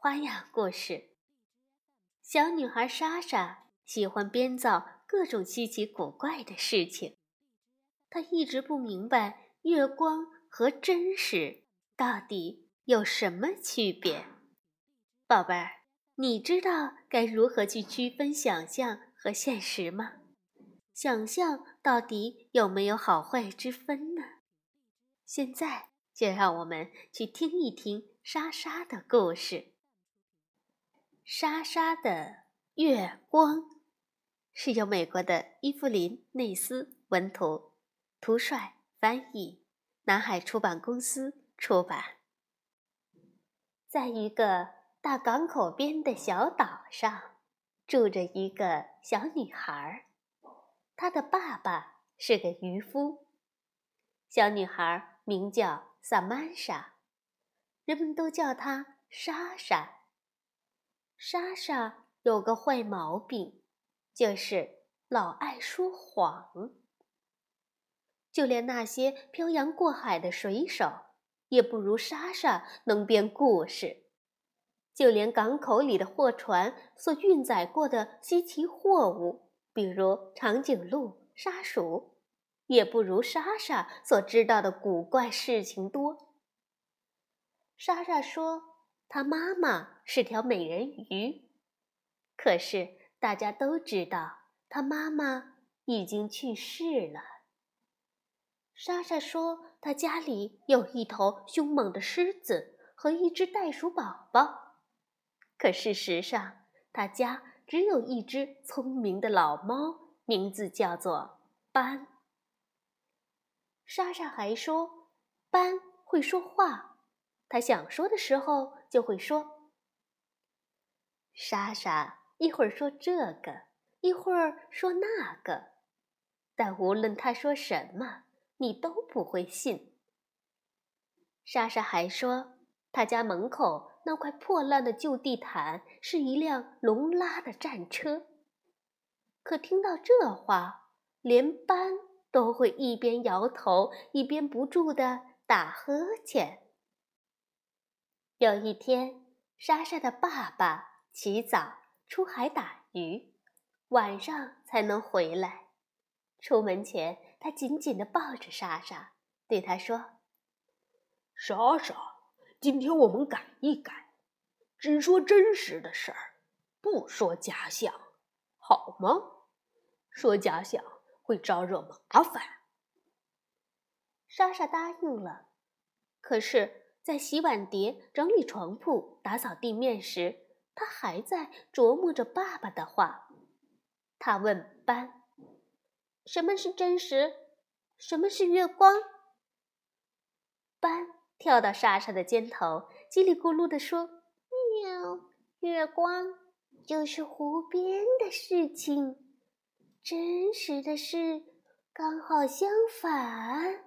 花样故事。小女孩莎莎喜欢编造各种稀奇古怪的事情。她一直不明白月光和真实到底有什么区别。宝贝儿，你知道该如何去区分想象和现实吗？想象到底有没有好坏之分呢？现在就让我们去听一听莎莎的故事。莎莎的月光是由美国的伊芙琳·内斯文图，涂帅翻译，南海出版公司出版。在一个大港口边的小岛上，住着一个小女孩，她的爸爸是个渔夫。小女孩名叫萨曼莎，人们都叫她莎莎。莎莎有个坏毛病，就是老爱说谎。就连那些漂洋过海的水手，也不如莎莎能编故事。就连港口里的货船所运载过的稀奇货物，比如长颈鹿、沙鼠，也不如莎莎所知道的古怪事情多。莎莎说。他妈妈是条美人鱼，可是大家都知道他妈妈已经去世了。莎莎说，他家里有一头凶猛的狮子和一只袋鼠宝宝，可事实上，他家只有一只聪明的老猫，名字叫做斑。莎莎还说，斑会说话。他想说的时候就会说。莎莎一会儿说这个，一会儿说那个，但无论他说什么，你都不会信。莎莎还说，她家门口那块破烂的旧地毯是一辆龙拉的战车。可听到这话，连班都会一边摇头，一边不住的打呵欠。有一天，莎莎的爸爸起早出海打鱼，晚上才能回来。出门前，他紧紧地抱着莎莎，对她说：“莎莎，今天我们改一改，只说真实的事儿，不说假象，好吗？说假象会招惹麻烦。”莎莎答应了，可是。在洗碗碟、整理床铺、打扫地面时，他还在琢磨着爸爸的话。他问斑：“什么是真实？什么是月光？”斑跳到莎莎的肩头，叽里咕噜地说：“喵！月光就是湖边的事情，真实的事刚好相反。”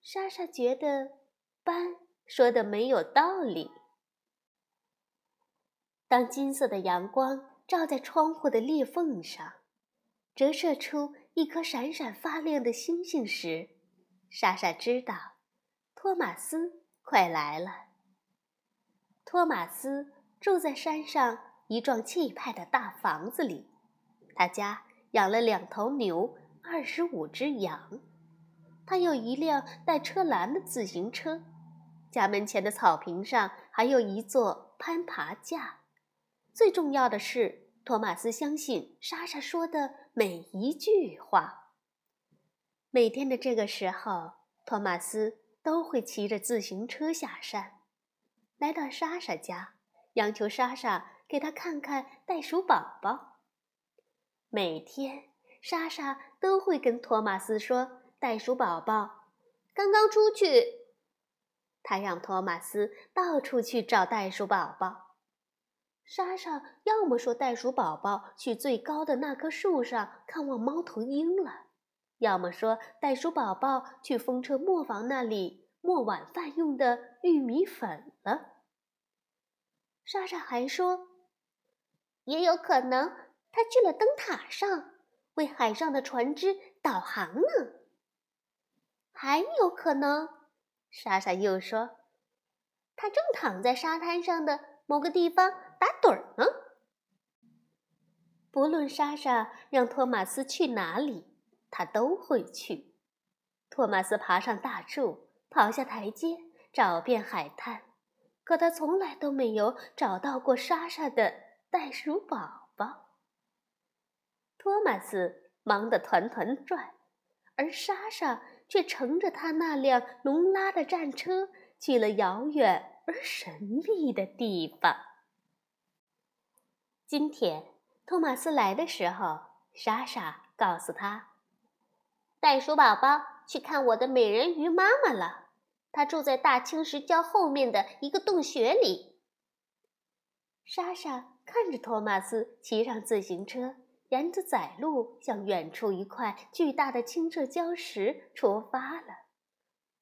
莎莎觉得。斑说的没有道理。当金色的阳光照在窗户的裂缝上，折射出一颗闪闪发亮的星星时，莎莎知道托马斯快来了。托马斯住在山上一幢气派的大房子里，他家养了两头牛，二十五只羊，他有一辆带车篮的自行车。家门前的草坪上还有一座攀爬架。最重要的是，托马斯相信莎莎说的每一句话。每天的这个时候，托马斯都会骑着自行车下山，来到莎莎家，央求莎莎给他看看袋鼠宝宝。每天，莎莎都会跟托马斯说：“袋鼠宝宝刚刚出去。”他让托马斯到处去找袋鼠宝宝。莎莎要么说袋鼠宝宝去最高的那棵树上看望猫头鹰了，要么说袋鼠宝宝去风车磨坊那里磨晚饭用的玉米粉了。莎莎还说，也有可能他去了灯塔上，为海上的船只导航呢。还有可能，莎莎又说，他正躺在沙滩上的某个地方打盹儿呢。不论莎莎让托马斯去哪里，他都会去。托马斯爬上大树，跑下台阶，找遍海滩，可他从来都没有找到过莎莎的袋鼠宝宝。托马斯忙得团团转，而莎莎。却乘着他那辆农拉的战车去了遥远而神秘的地方。今天托马斯来的时候，莎莎告诉他：“袋鼠宝宝去看我的美人鱼妈妈了，她住在大青石礁后面的一个洞穴里。”莎莎看着托马斯骑上自行车。沿着窄路向远处一块巨大的清澈礁石出发了，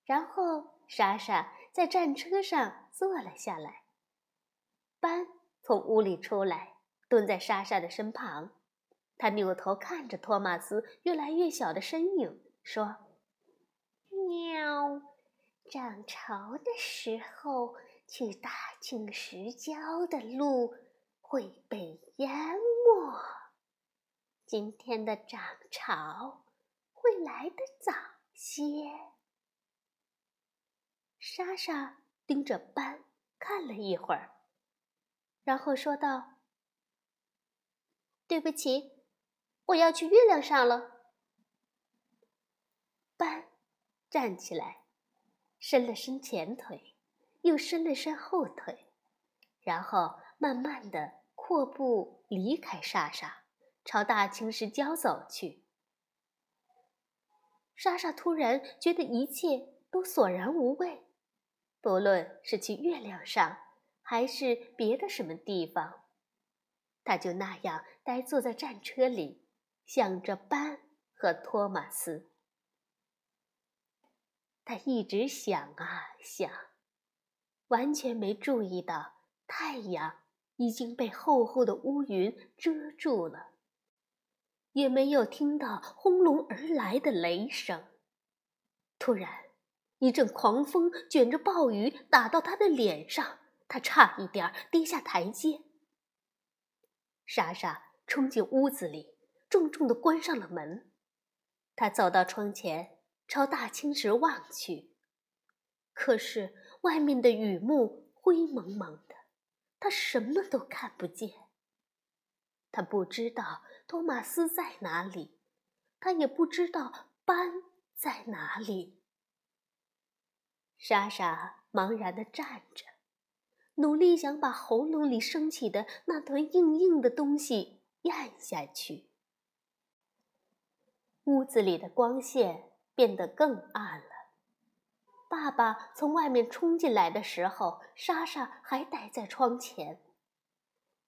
然后莎莎在战车上坐了下来。班从屋里出来，蹲在莎莎的身旁，他扭头看着托马斯越来越小的身影，说：“喵，涨潮的时候去大青石礁的路会被淹没。”今天的涨潮会来得早些。莎莎盯着斑看了一会儿，然后说道：“对不起，我要去月亮上了。”斑站起来，伸了伸前腿，又伸了伸后腿，然后慢慢的阔步离开莎莎。朝大青石礁走去，莎莎突然觉得一切都索然无味。不论是去月亮上，还是别的什么地方，她就那样呆坐在战车里，想着班和托马斯。他一直想啊想，完全没注意到太阳已经被厚厚的乌云遮住了。也没有听到轰隆而来的雷声。突然，一阵狂风卷着暴雨打到他的脸上，他差一点跌下台阶。莎莎冲进屋子里，重重的关上了门。他走到窗前，朝大青石望去，可是外面的雨幕灰蒙蒙的，他什么都看不见。他不知道。托马斯在哪里？他也不知道斑在哪里。莎莎茫然地站着，努力想把喉咙里升起的那团硬硬的东西咽下去。屋子里的光线变得更暗了。爸爸从外面冲进来的时候，莎莎还待在窗前。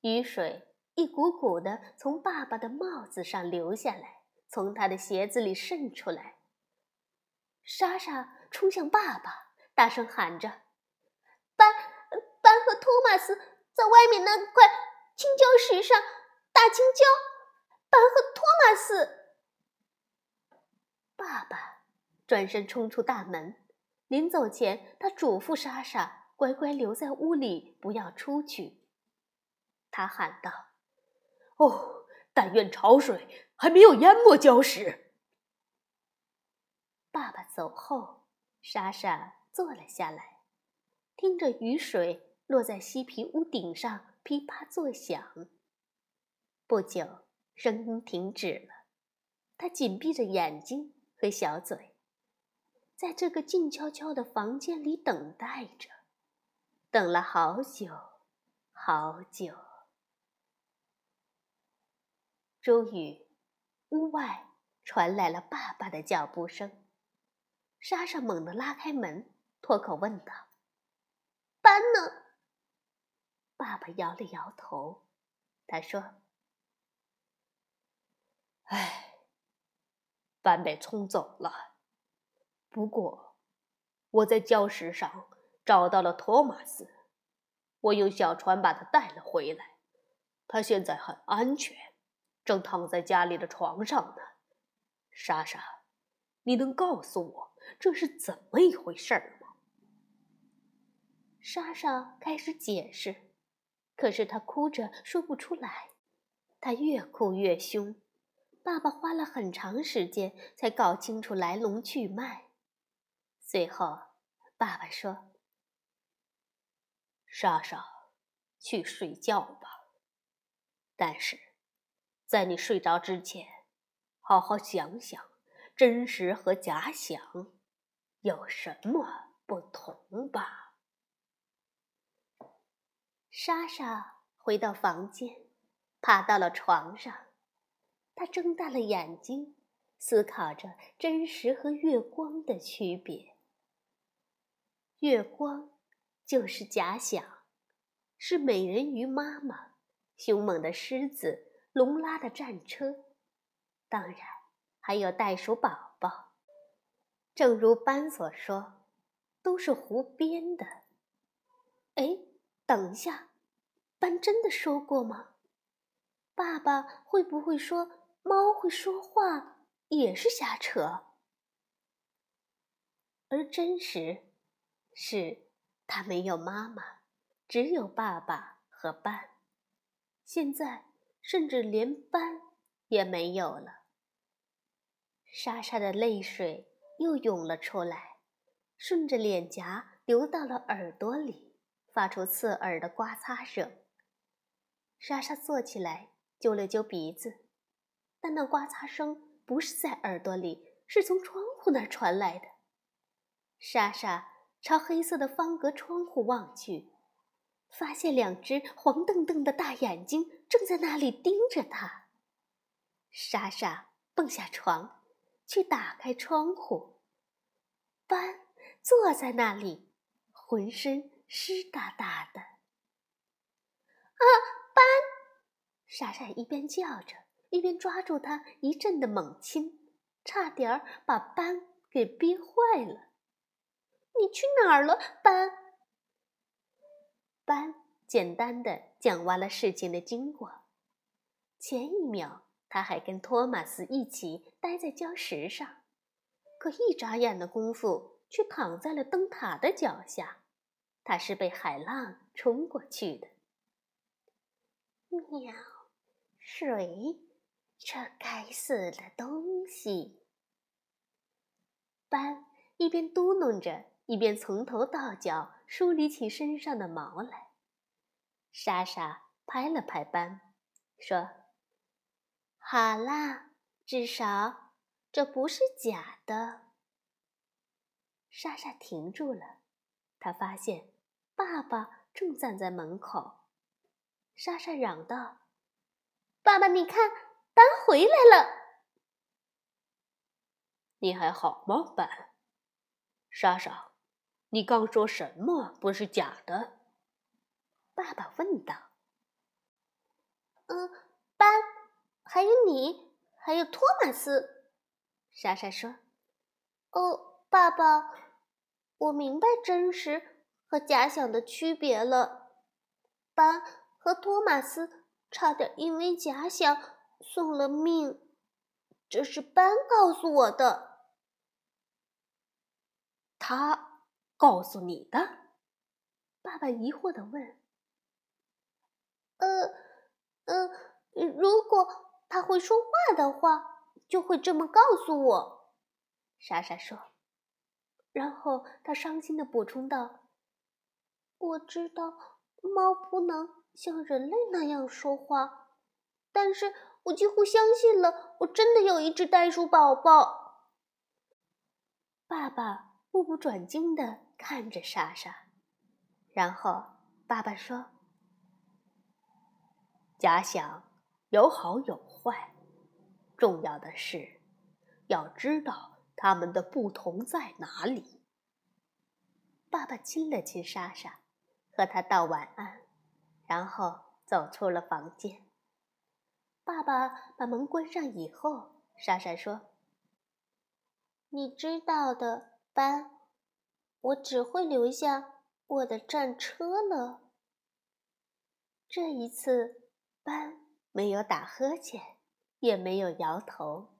雨水。一股股的从爸爸的帽子上流下来，从他的鞋子里渗出来。莎莎冲向爸爸，大声喊着：“班班和托马斯在外面那块青礁石上，大青礁！班和托马斯！”爸爸转身冲出大门，临走前，他嘱咐莎莎乖乖留在屋里，不要出去。他喊道。哦，但愿潮水还没有淹没礁石。爸爸走后，莎莎坐了下来，听着雨水落在西皮屋顶上噼啪作响。不久，声音停止了。他紧闭着眼睛和小嘴，在这个静悄悄的房间里等待着，等了好久，好久。终于，屋外传来了爸爸的脚步声。莎莎猛地拉开门，脱口问道：“班呢？爸爸摇了摇头，他说：“哎，斑被冲走了。不过，我在礁石上找到了托马斯，我用小船把他带了回来。他现在很安全，正躺在家里的床上呢。莎莎，你能告诉我这是怎么一回事儿吗？”莎莎开始解释。可是她哭着说不出来，她越哭越凶。爸爸花了很长时间才搞清楚来龙去脉。最后，爸爸说：“莎莎，去睡觉吧。但是，在你睡着之前，好好想想，真实和假想有什么不同吧。”莎莎回到房间，爬到了床上。她睁大了眼睛，思考着真实和月光的区别。月光就是假想，是美人鱼妈妈、凶猛的狮子、龙拉的战车，当然还有袋鼠宝宝。正如班所说，都是胡编的。哎。等一下，班真的说过吗？爸爸会不会说猫会说话也是瞎扯？而真实是，他没有妈妈，只有爸爸和班。现在甚至连斑也没有了。莎莎的泪水又涌了出来，顺着脸颊流到了耳朵里。发出刺耳的刮擦声。莎莎坐起来，揪了揪鼻子，但那刮擦声不是在耳朵里，是从窗户那儿传来的。莎莎朝黑色的方格窗户望去，发现两只黄澄澄的大眼睛正在那里盯着他。莎莎蹦下床，去打开窗户。斑坐在那里，浑身。湿哒哒的，啊！斑！莎莎一边叫着，一边抓住他一阵的猛亲，差点儿把斑给憋坏了。你去哪儿了，斑？斑简单的讲完了事情的经过。前一秒他还跟托马斯一起待在礁石上，可一眨眼的功夫，却躺在了灯塔的脚下。他是被海浪冲过去的。喵，水，这该死的东西！斑一边嘟囔着，一边从头到脚梳理起身上的毛来。莎莎拍了拍斑，说：“好啦，至少这不是假的。”莎莎停住了，她发现。爸爸正站在门口，莎莎嚷道：“爸爸，你看，斑回来了！你还好吗，斑？”莎莎，你刚说什么不是假的？”爸爸问道。“嗯，斑，还有你，还有托马斯。”莎莎说。“哦，爸爸，我明白真实。”和假想的区别了，班和托马斯差点因为假想送了命，这是班告诉我的。他告诉你的？爸爸疑惑的问。呃，呃，如果他会说话的话，就会这么告诉我。莎莎说，然后他伤心的补充道。我知道猫不能像人类那样说话，但是我几乎相信了，我真的有一只袋鼠宝宝。爸爸目不转睛地看着莎莎，然后爸爸说：“假想有好有坏，重要的是要知道它们的不同在哪里。”爸爸亲了亲莎莎。和她道晚安，然后走出了房间。爸爸把门关上以后，莎莎说：“你知道的，班，我只会留下我的战车了。”这一次，斑没有打呵欠，也没有摇头，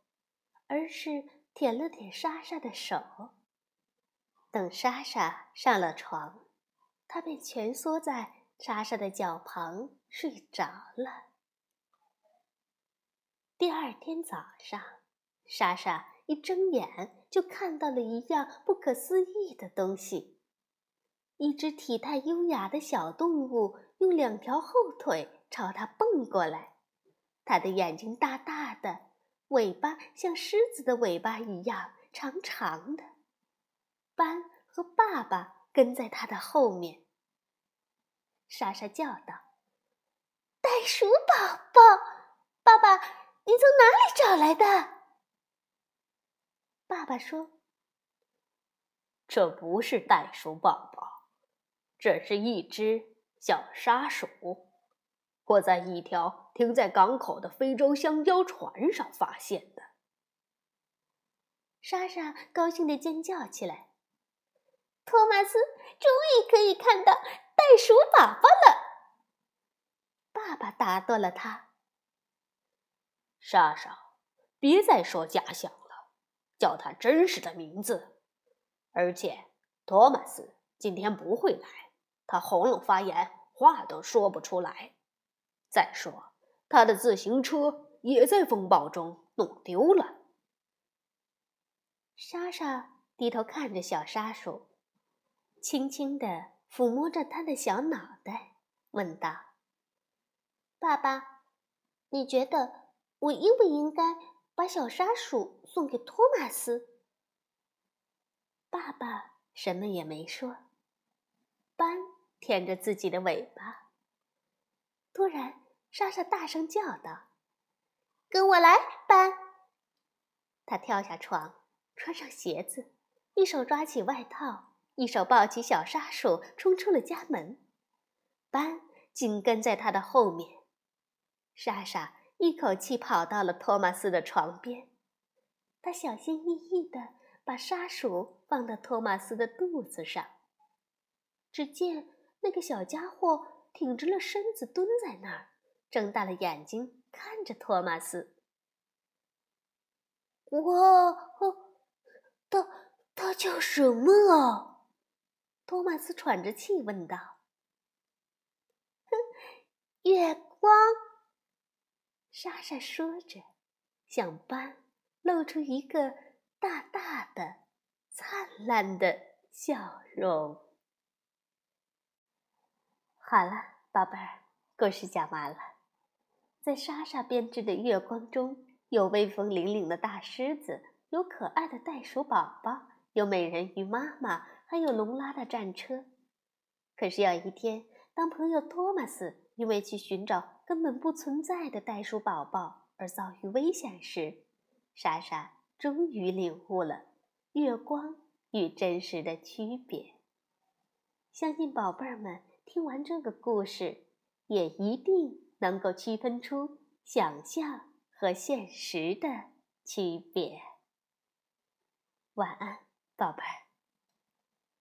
而是舔了舔莎莎的手。等莎莎上了床，他便蜷缩在莎莎的脚旁睡着了。第二天早上，莎莎一睁眼就看到了一样不可思议的东西：一只体态优雅的小动物用两条后腿朝它蹦过来，它的眼睛大大的，尾巴像狮子的尾巴一样长长的。斑和爸爸跟在他的后面。莎莎叫道：“袋鼠宝宝，爸爸，你从哪里找来的？”爸爸说：“这不是袋鼠宝宝，这是一只小沙鼠，我在一条停在港口的非洲香蕉船上发现的。”莎莎高兴地尖叫起来。托马斯终于可以看到袋鼠宝宝了。爸爸打断了他：“莎莎，别再说假想了，叫他真实的名字。而且，托马斯今天不会来，他喉咙发炎，话都说不出来。再说，他的自行车也在风暴中弄丢了。”莎莎低头看着小沙鼠。轻轻地抚摸着他的小脑袋，问道：“爸爸，你觉得我应不应该把小沙鼠送给托马斯？”爸爸什么也没说。斑舔着自己的尾巴。突然，莎莎大声叫道：“跟我来，斑！”他跳下床，穿上鞋子，一手抓起外套。一手抱起小沙鼠，冲出了家门。班紧跟在他的后面。莎莎一口气跑到了托马斯的床边，他小心翼翼地把沙鼠放到托马斯的肚子上。只见那个小家伙挺直了身子蹲在那儿，睁大了眼睛看着托马斯。我，他他叫什么啊？托马斯喘着气问道：“哼，月光。”莎莎说着，向班露出一个大大的、灿烂的笑容。好了，宝贝儿，故事讲完了。在莎莎编织的月光中，有威风凛凛的大狮子，有可爱的袋鼠宝宝，有美人鱼妈妈。还有龙拉的战车。可是有一天，当朋友托马斯因为去寻找根本不存在的袋鼠宝宝而遭遇危险时，莎莎终于领悟了月光与真实的区别。相信宝贝儿们听完这个故事，也一定能够区分出想象和现实的区别。晚安，宝贝儿。